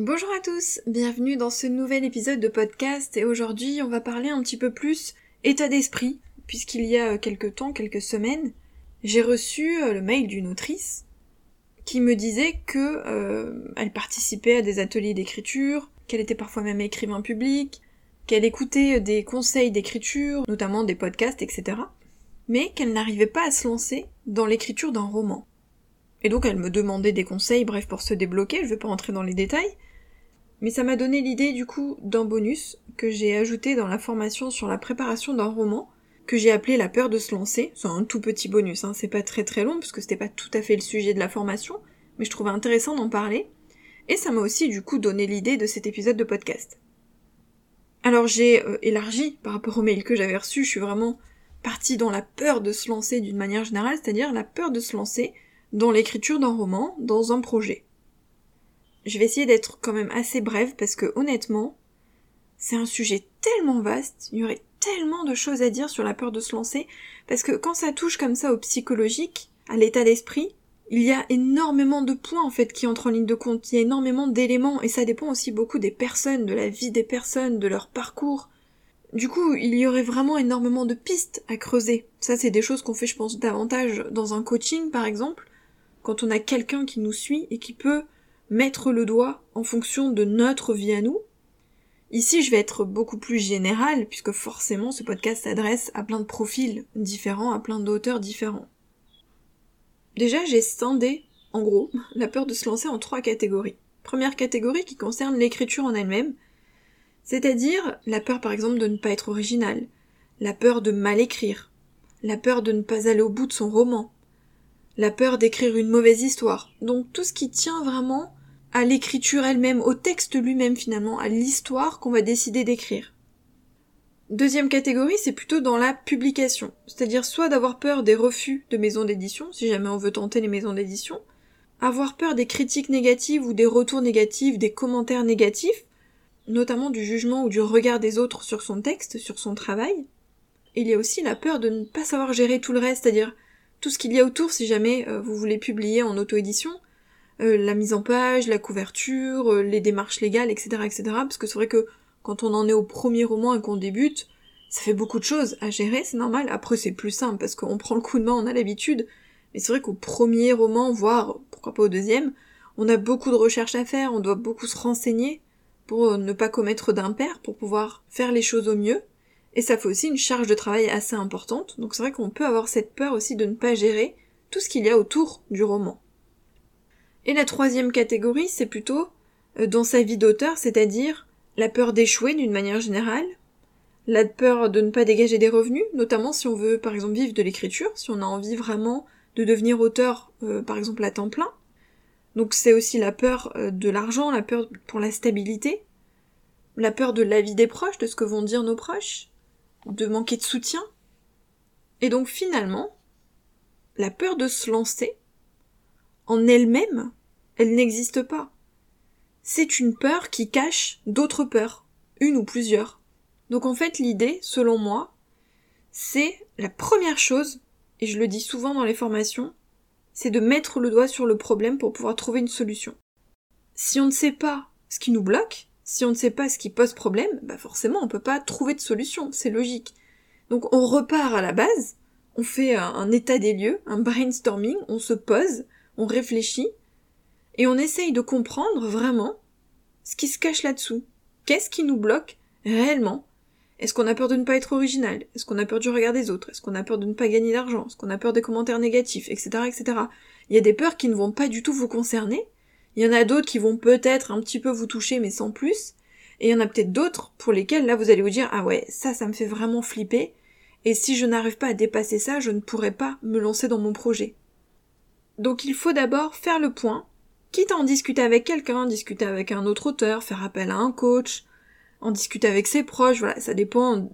Bonjour à tous, bienvenue dans ce nouvel épisode de podcast et aujourd'hui on va parler un petit peu plus état d'esprit puisqu'il y a quelques temps, quelques semaines, j'ai reçu euh, le mail d'une autrice qui me disait que euh, elle participait à des ateliers d'écriture, qu'elle était parfois même écrivain public, qu'elle écoutait des conseils d'écriture, notamment des podcasts, etc. Mais qu'elle n'arrivait pas à se lancer dans l'écriture d'un roman. Et donc elle me demandait des conseils, bref, pour se débloquer, je vais pas rentrer dans les détails. Mais ça m'a donné l'idée du coup d'un bonus que j'ai ajouté dans la formation sur la préparation d'un roman, que j'ai appelé la peur de se lancer. C'est un tout petit bonus, hein. c'est pas très très long, parce que c'était pas tout à fait le sujet de la formation, mais je trouvais intéressant d'en parler. Et ça m'a aussi du coup donné l'idée de cet épisode de podcast. Alors j'ai euh, élargi par rapport au mail que j'avais reçu, je suis vraiment partie dans la peur de se lancer d'une manière générale, c'est-à-dire la peur de se lancer dans l'écriture d'un roman, dans un projet. Je vais essayer d'être quand même assez brève parce que honnêtement, c'est un sujet tellement vaste, il y aurait tellement de choses à dire sur la peur de se lancer, parce que quand ça touche comme ça au psychologique, à l'état d'esprit, il y a énormément de points en fait qui entrent en ligne de compte, il y a énormément d'éléments, et ça dépend aussi beaucoup des personnes, de la vie des personnes, de leur parcours. Du coup, il y aurait vraiment énormément de pistes à creuser. Ça, c'est des choses qu'on fait, je pense, davantage dans un coaching, par exemple, quand on a quelqu'un qui nous suit et qui peut mettre le doigt en fonction de notre vie à nous. Ici, je vais être beaucoup plus général, puisque forcément, ce podcast s'adresse à plein de profils différents, à plein d'auteurs différents. Déjà, j'ai scindé, en gros, la peur de se lancer en trois catégories. Première catégorie qui concerne l'écriture en elle-même, c'est-à-dire la peur par exemple de ne pas être original, la peur de mal écrire, la peur de ne pas aller au bout de son roman, la peur d'écrire une mauvaise histoire. Donc tout ce qui tient vraiment à l'écriture elle-même, au texte lui-même finalement, à l'histoire qu'on va décider d'écrire. Deuxième catégorie, c'est plutôt dans la publication, c'est-à-dire soit d'avoir peur des refus de maisons d'édition, si jamais on veut tenter les maisons d'édition, avoir peur des critiques négatives ou des retours négatifs, des commentaires négatifs, notamment du jugement ou du regard des autres sur son texte, sur son travail. Il y a aussi la peur de ne pas savoir gérer tout le reste, c'est-à-dire tout ce qu'il y a autour si jamais euh, vous voulez publier en auto-édition, euh, la mise en page, la couverture, euh, les démarches légales, etc., etc. Parce que c'est vrai que quand on en est au premier roman et qu'on débute, ça fait beaucoup de choses à gérer, c'est normal. Après, c'est plus simple parce qu'on prend le coup de main, on a l'habitude. Mais c'est vrai qu'au premier roman, voire pourquoi pas au deuxième, on a beaucoup de recherches à faire, on doit beaucoup se renseigner pour ne pas commettre d'impair, pour pouvoir faire les choses au mieux. Et ça fait aussi une charge de travail assez importante, donc c'est vrai qu'on peut avoir cette peur aussi de ne pas gérer tout ce qu'il y a autour du roman. Et la troisième catégorie, c'est plutôt euh, dans sa vie d'auteur, c'est-à-dire la peur d'échouer d'une manière générale, la peur de ne pas dégager des revenus, notamment si on veut par exemple vivre de l'écriture, si on a envie vraiment de devenir auteur euh, par exemple à temps plein. Donc c'est aussi la peur euh, de l'argent, la peur pour la stabilité, la peur de la vie des proches, de ce que vont dire nos proches, de manquer de soutien. Et donc finalement, la peur de se lancer, en elle-même, elle, n'existe pas. C'est une peur qui cache d'autres peurs, une ou plusieurs. Donc en fait l'idée, selon moi, c'est la première chose, et je le dis souvent dans les formations, c'est de mettre le doigt sur le problème pour pouvoir trouver une solution. Si on ne sait pas ce qui nous bloque, si on ne sait pas ce qui pose problème, bah forcément on peut pas trouver de solution, c'est logique. Donc on repart à la base, on fait un, état des lieux, un brainstorming, on se pose, on réfléchit, et on essaye de comprendre vraiment ce qui se cache là-dessous. Qu'est-ce qui nous bloque réellement? Est-ce qu'on a peur de ne pas être original? Est-ce qu'on a peur du regard des autres? Est-ce qu'on a peur de ne pas gagner d'argent? Est-ce qu'on a peur des commentaires négatifs? Etc. etc. Il y a des peurs qui ne vont pas du tout vous concerner, il y en a d'autres qui vont peut-être un petit peu vous toucher, mais sans plus. Et il y en a peut-être d'autres pour lesquels là vous allez vous dire ah ouais ça ça me fait vraiment flipper et si je n'arrive pas à dépasser ça je ne pourrai pas me lancer dans mon projet. Donc il faut d'abord faire le point, quitte à en discuter avec quelqu'un, discuter avec un autre auteur, faire appel à un coach, en discuter avec ses proches, voilà, ça dépend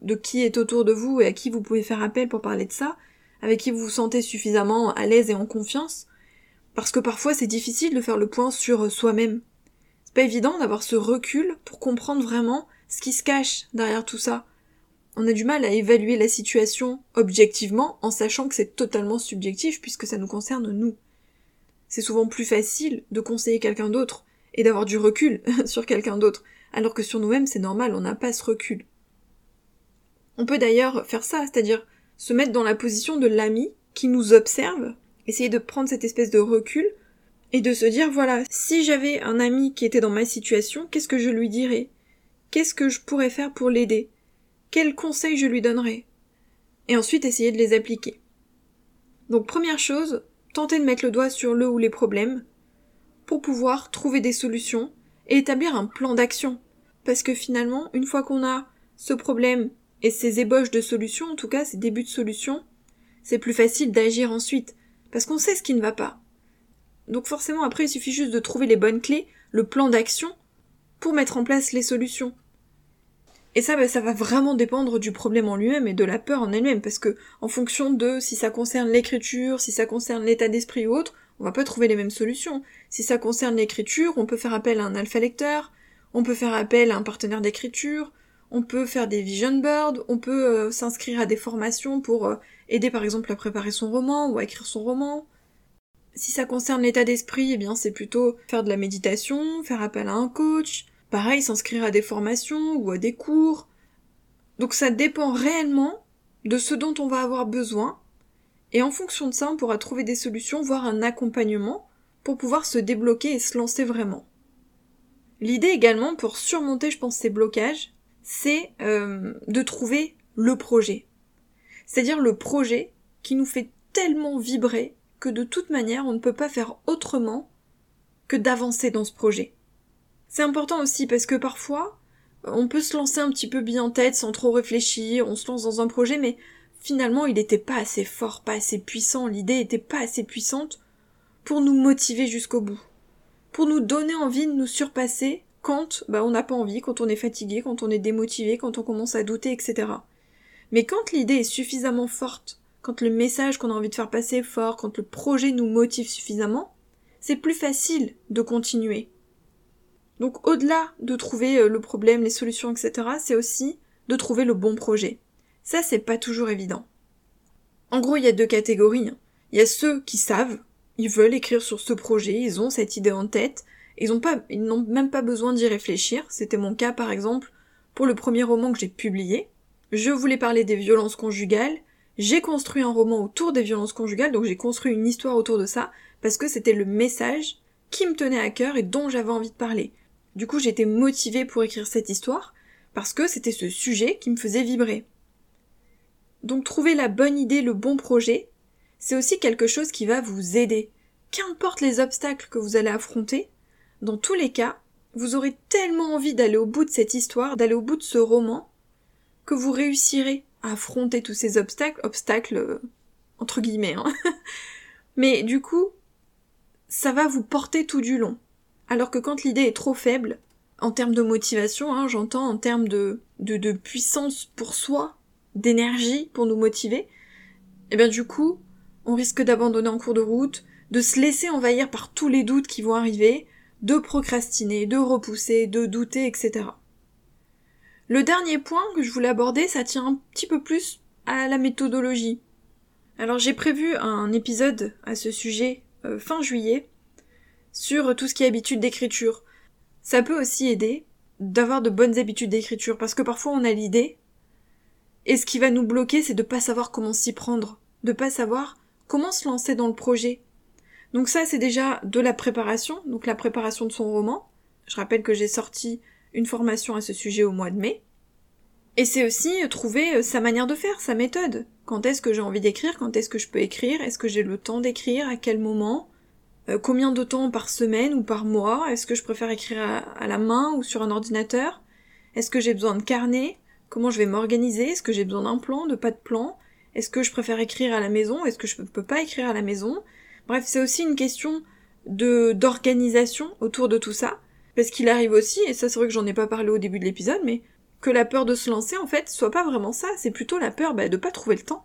de qui est autour de vous et à qui vous pouvez faire appel pour parler de ça, avec qui vous vous sentez suffisamment à l'aise et en confiance parce que parfois c'est difficile de faire le point sur soi-même. C'est pas évident d'avoir ce recul pour comprendre vraiment ce qui se cache derrière tout ça. On a du mal à évaluer la situation objectivement en sachant que c'est totalement subjectif puisque ça nous concerne nous. C'est souvent plus facile de conseiller quelqu'un d'autre et d'avoir du recul sur quelqu'un d'autre, alors que sur nous-mêmes c'est normal, on n'a pas ce recul. On peut d'ailleurs faire ça, c'est-à-dire se mettre dans la position de l'ami qui nous observe, essayer de prendre cette espèce de recul et de se dire voilà, si j'avais un ami qui était dans ma situation, qu'est-ce que je lui dirais? Qu'est-ce que je pourrais faire pour l'aider? Quels conseils je lui donnerais? Et ensuite essayer de les appliquer. Donc première chose, tenter de mettre le doigt sur le ou les problèmes pour pouvoir trouver des solutions et établir un plan d'action. Parce que finalement, une fois qu'on a ce problème et ces ébauches de solutions, en tout cas ces débuts de solutions, c'est plus facile d'agir ensuite, parce qu'on sait ce qui ne va pas. Donc forcément après il suffit juste de trouver les bonnes clés, le plan d'action, pour mettre en place les solutions. Et ça, bah, ça va vraiment dépendre du problème en lui-même et de la peur en elle-même, parce que en fonction de si ça concerne l'écriture, si ça concerne l'état d'esprit ou autre, on va pas trouver les mêmes solutions. Si ça concerne l'écriture, on peut faire appel à un alpha lecteur, on peut faire appel à un partenaire d'écriture, on peut faire des vision boards, on peut euh, s'inscrire à des formations pour euh, aider par exemple à préparer son roman ou à écrire son roman. Si ça concerne l'état d'esprit, eh bien c'est plutôt faire de la méditation, faire appel à un coach, pareil s'inscrire à des formations ou à des cours. Donc ça dépend réellement de ce dont on va avoir besoin et en fonction de ça on pourra trouver des solutions, voire un accompagnement pour pouvoir se débloquer et se lancer vraiment. L'idée également pour surmonter je pense ces blocages, c'est euh, de trouver le projet. C'est-à-dire le projet qui nous fait tellement vibrer que de toute manière on ne peut pas faire autrement que d'avancer dans ce projet. C'est important aussi parce que parfois on peut se lancer un petit peu bien en tête sans trop réfléchir, on se lance dans un projet mais finalement il n'était pas assez fort, pas assez puissant, l'idée était pas assez puissante pour nous motiver jusqu'au bout, pour nous donner envie de nous surpasser quand bah, on n'a pas envie, quand on est fatigué, quand on est démotivé, quand on commence à douter, etc. Mais quand l'idée est suffisamment forte, quand le message qu'on a envie de faire passer est fort, quand le projet nous motive suffisamment, c'est plus facile de continuer. Donc au-delà de trouver euh, le problème, les solutions, etc., c'est aussi de trouver le bon projet. Ça, c'est pas toujours évident. En gros, il y a deux catégories. Hein. Il y a ceux qui savent, ils veulent écrire sur ce projet, ils ont cette idée en tête, ils ont pas, ils n'ont même pas besoin d'y réfléchir. C'était mon cas, par exemple, pour le premier roman que j'ai publié. Je voulais parler des violences conjugales. J'ai construit un roman autour des violences conjugales, donc j'ai construit une histoire autour de ça, parce que c'était le message qui me tenait à cœur et dont j'avais envie de parler. Du coup, j'étais motivée pour écrire cette histoire, parce que c'était ce sujet qui me faisait vibrer. Donc trouver la bonne idée, le bon projet, c'est aussi quelque chose qui va vous aider. Qu'importe les obstacles que vous allez affronter, dans tous les cas, vous aurez tellement envie d'aller au bout de cette histoire, d'aller au bout de ce roman, que vous réussirez à affronter tous ces obstacles, obstacles euh, entre guillemets. Hein. Mais du coup, ça va vous porter tout du long. Alors que quand l'idée est trop faible, en termes de motivation, hein, j'entends en termes de, de, de puissance pour soi, d'énergie pour nous motiver, et eh bien du coup, on risque d'abandonner en cours de route, de se laisser envahir par tous les doutes qui vont arriver, de procrastiner, de repousser, de douter, etc. Le dernier point que je voulais aborder, ça tient un petit peu plus à la méthodologie. Alors j'ai prévu un épisode à ce sujet euh, fin juillet sur tout ce qui est habitude d'écriture. Ça peut aussi aider d'avoir de bonnes habitudes d'écriture parce que parfois on a l'idée et ce qui va nous bloquer c'est de pas savoir comment s'y prendre, de pas savoir comment se lancer dans le projet. Donc ça c'est déjà de la préparation, donc la préparation de son roman. Je rappelle que j'ai sorti une formation à ce sujet au mois de mai. Et c'est aussi trouver euh, sa manière de faire, sa méthode. Quand est-ce que j'ai envie d'écrire Quand est-ce que je peux écrire Est-ce que j'ai le temps d'écrire À quel moment euh, Combien de temps par semaine ou par mois Est-ce que je préfère écrire à, la main ou sur un ordinateur Est-ce que j'ai besoin de carnet Comment je vais m'organiser Est-ce que j'ai besoin d'un plan, de pas de plan Est-ce que je préfère écrire à la maison Est-ce que je peux pas écrire à la maison Bref, c'est aussi une question de d'organisation autour de tout ça. Parce qu'il arrive aussi, et ça c'est vrai que j'en ai pas parlé au début de l'épisode, mais que la peur de se lancer, en fait, soit pas vraiment ça, c'est plutôt la peur bah, de pas trouver le temps.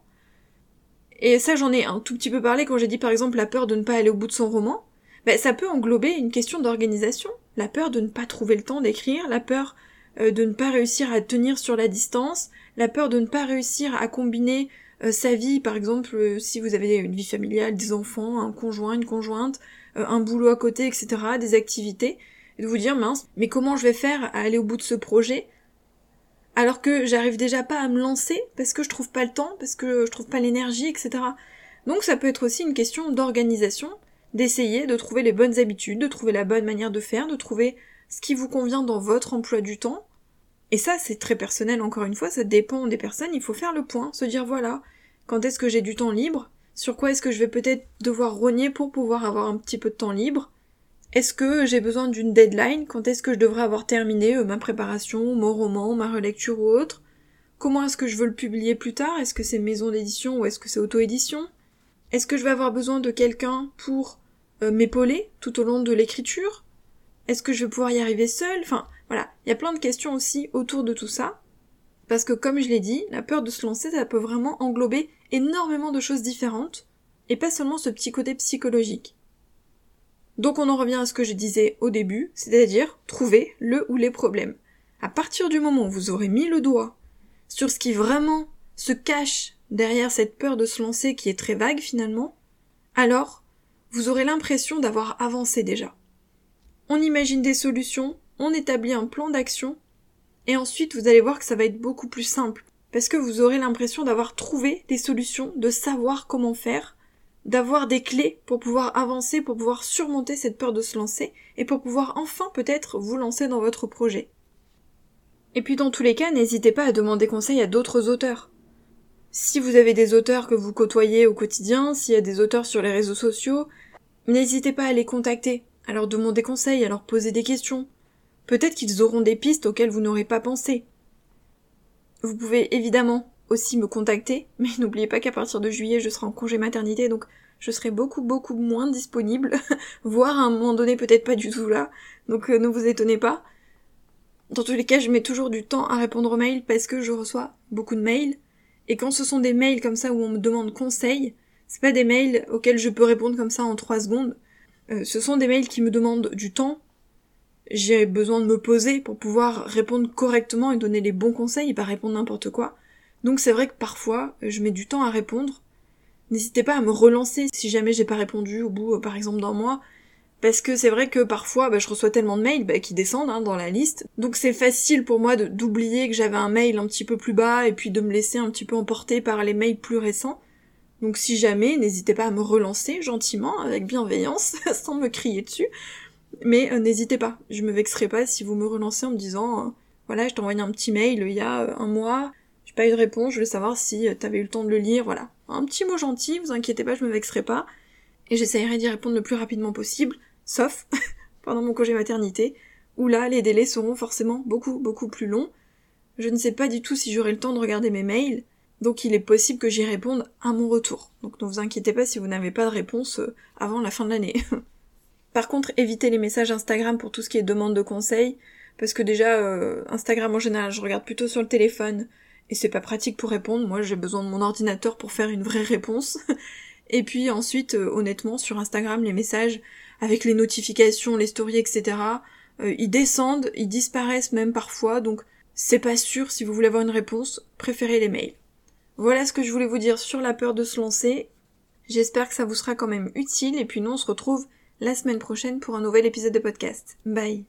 Et ça j'en ai un tout petit peu parlé quand j'ai dit par exemple la peur de ne pas aller au bout de son roman. Bah, ça peut englober une question d'organisation, la peur de ne pas trouver le temps d'écrire, la peur euh, de ne pas réussir à tenir sur la distance, la peur de ne pas réussir à combiner euh, sa vie, par exemple, euh, si vous avez une vie familiale, des enfants, un conjoint, une conjointe, un boulot à côté, etc., des activités, et de vous dire mince, mais comment je vais faire à aller au bout de ce projet alors que j'arrive déjà pas à me lancer parce que je trouve pas le temps, parce que je trouve pas l'énergie, etc. Donc ça peut être aussi une question d'organisation, d'essayer de trouver les bonnes habitudes, de trouver la bonne manière de faire, de trouver ce qui vous convient dans votre emploi du temps. Et ça, c'est très personnel encore une fois, ça dépend des personnes, il faut faire le point, se dire voilà, quand est-ce que j'ai du temps libre, sur quoi est-ce que je vais peut-être devoir rogner pour pouvoir avoir un petit peu de temps libre, est-ce que j'ai besoin d'une deadline? Quand est-ce que je devrais avoir terminé euh, ma préparation, mon roman, ma relecture ou autre? Comment est-ce que je veux le publier plus tard? Est-ce que c'est maison d'édition ou est-ce que c'est auto-édition? Est-ce que je vais avoir besoin de quelqu'un pour euh, m'épauler tout au long de l'écriture? Est-ce que je vais pouvoir y arriver seule? Enfin, voilà, il y a plein de questions aussi autour de tout ça. Parce que comme je l'ai dit, la peur de se lancer, ça peut vraiment englober énormément de choses différentes, et pas seulement ce petit côté psychologique. Donc on en revient à ce que je disais au début, c'est-à-dire trouver le ou les problèmes. À partir du moment où vous aurez mis le doigt sur ce qui vraiment se cache derrière cette peur de se lancer qui est très vague finalement, alors vous aurez l'impression d'avoir avancé déjà. On imagine des solutions, on établit un plan d'action, et ensuite vous allez voir que ça va être beaucoup plus simple, parce que vous aurez l'impression d'avoir trouvé des solutions, de savoir comment faire, d'avoir des clés pour pouvoir avancer, pour pouvoir surmonter cette peur de se lancer, et pour pouvoir enfin peut-être vous lancer dans votre projet. Et puis dans tous les cas, n'hésitez pas à demander conseil à d'autres auteurs. Si vous avez des auteurs que vous côtoyez au quotidien, s'il y a des auteurs sur les réseaux sociaux, n'hésitez pas à les contacter, à leur demander conseil, à leur poser des questions. Peut-être qu'ils auront des pistes auxquelles vous n'aurez pas pensé. Vous pouvez évidemment aussi me contacter, mais n'oubliez pas qu'à partir de juillet, je serai en congé maternité, donc je serai beaucoup beaucoup moins disponible, voire à un moment donné peut-être pas du tout là, donc euh, ne vous étonnez pas. Dans tous les cas, je mets toujours du temps à répondre aux mails parce que je reçois beaucoup de mails, et quand ce sont des mails comme ça où on me demande conseil, c'est pas des mails auxquels je peux répondre comme ça en trois secondes, euh, ce sont des mails qui me demandent du temps, j'ai besoin de me poser pour pouvoir répondre correctement et donner les bons conseils et pas répondre n'importe quoi. Donc c'est vrai que parfois, je mets du temps à répondre. N'hésitez pas à me relancer si jamais j'ai pas répondu au bout, euh, par exemple, d'un mois. Parce que c'est vrai que parfois, bah, je reçois tellement de mails bah, qui descendent hein, dans la liste. Donc c'est facile pour moi d'oublier que j'avais un mail un petit peu plus bas et puis de me laisser un petit peu emporter par les mails plus récents. Donc si jamais, n'hésitez pas à me relancer gentiment, avec bienveillance, sans me crier dessus. Mais euh, n'hésitez pas, je me vexerai pas si vous me relancez en me disant, euh, voilà, je t'ai envoyé un petit mail il y a un mois, pas eu de réponse, je voulais savoir si euh, t'avais eu le temps de le lire, voilà. Un petit mot gentil, vous inquiétez pas, je me vexerai pas. Et j'essayerai d'y répondre le plus rapidement possible, sauf pendant mon congé maternité, où là, les délais seront forcément beaucoup, beaucoup plus longs. Je ne sais pas du tout si j'aurai le temps de regarder mes mails, donc il est possible que j'y réponde à mon retour. Donc ne vous inquiétez pas si vous n'avez pas de réponse euh, avant la fin de l'année. Par contre, évitez les messages Instagram pour tout ce qui est demande de conseils, parce que déjà, euh, Instagram en général, je regarde plutôt sur le téléphone, et c'est pas pratique pour répondre. Moi, j'ai besoin de mon ordinateur pour faire une vraie réponse. et puis ensuite, euh, honnêtement, sur Instagram, les messages avec les notifications, les stories, etc. Ils descendent, ils disparaissent même parfois, donc c'est pas sûr si vous voulez avoir une réponse, préférez les mails. Voilà ce que je voulais vous dire sur la peur de se lancer. J'espère que ça vous sera quand même utile et puis nous on se retrouve la semaine prochaine pour un nouvel épisode de podcast. Bye